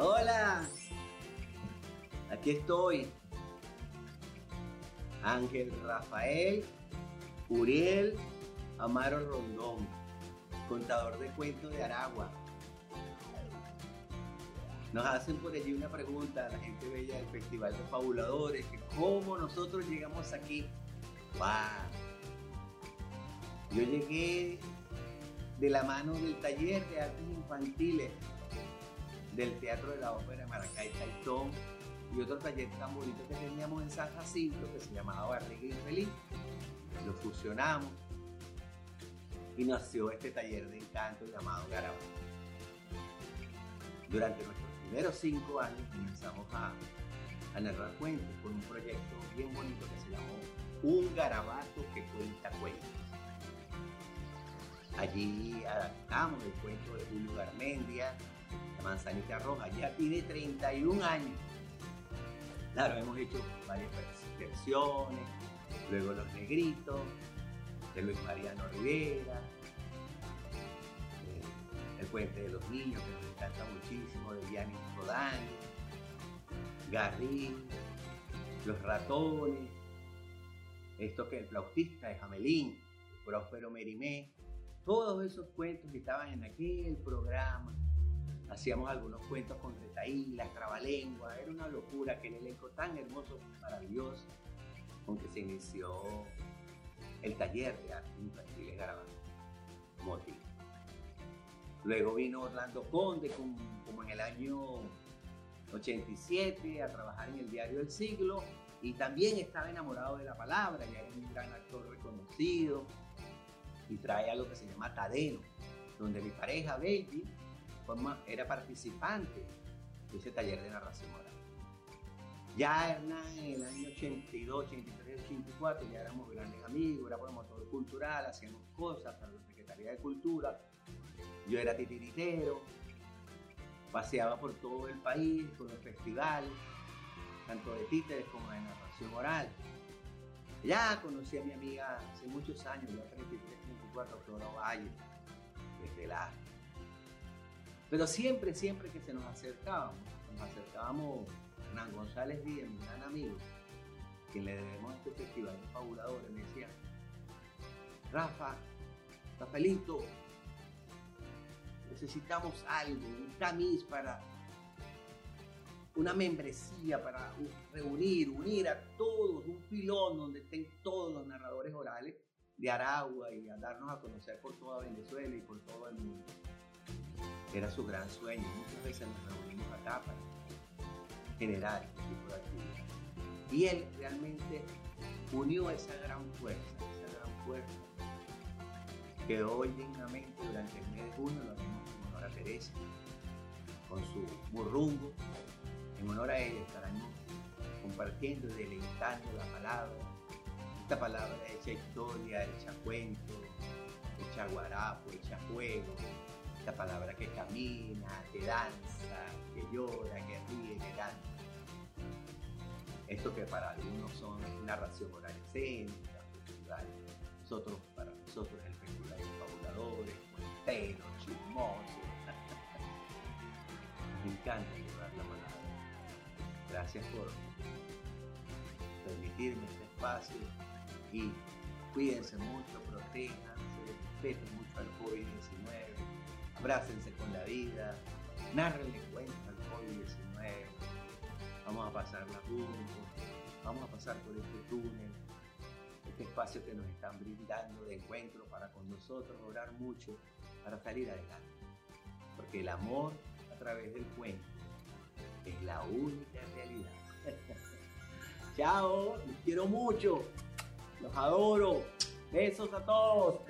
Hola, aquí estoy. Ángel Rafael Uriel Amaro Rondón, contador de cuentos de Aragua. Nos hacen por allí una pregunta la gente bella del Festival de Fabuladores, que cómo nosotros llegamos aquí. Yo llegué de la mano del taller de artes infantiles del Teatro de la Ópera de Maracay Taitón y otro taller tan bonito que teníamos en San Jacinto que se llamaba Barriga y Feliz. Lo fusionamos y nació este taller de encanto llamado Garabato. Durante nuestros primeros cinco años comenzamos a, a narrar cuentos con un proyecto bien bonito que se llamó Un Garabato que cuenta cuentos. Allí adaptamos el cuento de Julio Garmendia, La Manzanita Roja, ya tiene 31 años. Claro, hemos hecho varias versiones, luego Los Negritos, de Luis Mariano Rivera, eh, El Puente de los Niños, que nos encanta muchísimo, de Gianni Rodani, Garrín, Los Ratones, esto que el flautista es Jamelín, Próspero Merimé, todos esos cuentos que estaban en aquel programa. Hacíamos algunos cuentos con retaílas, trabalengua, era una locura, que el elenco tan hermoso, maravilloso, con que se inició el taller de arte infantil Garabato, Moti. Luego vino Orlando Conde, como en el año 87, a trabajar en el diario El Siglo, y también estaba enamorado de la palabra, ya era un gran actor reconocido, y trae algo que se llama Tadeno, donde mi pareja Baby era participante de ese taller de narración oral. Ya Hernán en el año 82, 83, 84 ya éramos grandes amigos, era promotor cultural, hacíamos cosas para la Secretaría de Cultura. Yo era titiritero, paseaba por todo el país con los festivales, tanto de títeres como de narración oral. Ya conocí a mi amiga hace muchos años, ya 33, 34, Flora Valle, desde la. Pero siempre, siempre que se nos acercábamos, nos acercábamos a Hernán González Díaz, mi gran amigo, quien le debemos este festival de fabuladores, me decía, Rafa, Rafaelito, necesitamos algo, un tamiz para una membresía para reunir, unir a todos, un pilón donde estén todos los narradores orales de Aragua y a darnos a conocer por toda Venezuela y por todo el mundo. Era su gran sueño. Muchas veces nos reunimos acá para generar este tipo de actividad. Y él realmente unió esa gran fuerza, esa gran fuerza que hoy dignamente durante el mes de junio lo hacemos en honor a Teresa, con su burrungo, en honor a ella estaremos compartiendo deleitando la palabra. Esta palabra hecha historia, hecha cuento, hecha guarapo, hecha juego. Palabra que camina, que danza, que llora, que ríe, que canta. Esto que para algunos son narración oral escénica, cultural. Nosotros, para nosotros, el de fabuladores, cuenteros, chismosos. Me encanta llevar la palabra. Gracias por permitirme este espacio y cuídense mucho, protéjanse, respeten mucho al COVID-19, abrácense con la vida, narrenle cuenta al COVID-19, vamos a pasarla juntos, vamos a pasar por este túnel, este espacio que nos están brindando de encuentro para con nosotros orar mucho para salir adelante, porque el amor a través del cuento es la única realidad. Chao, los quiero mucho, los adoro. Besos a todos.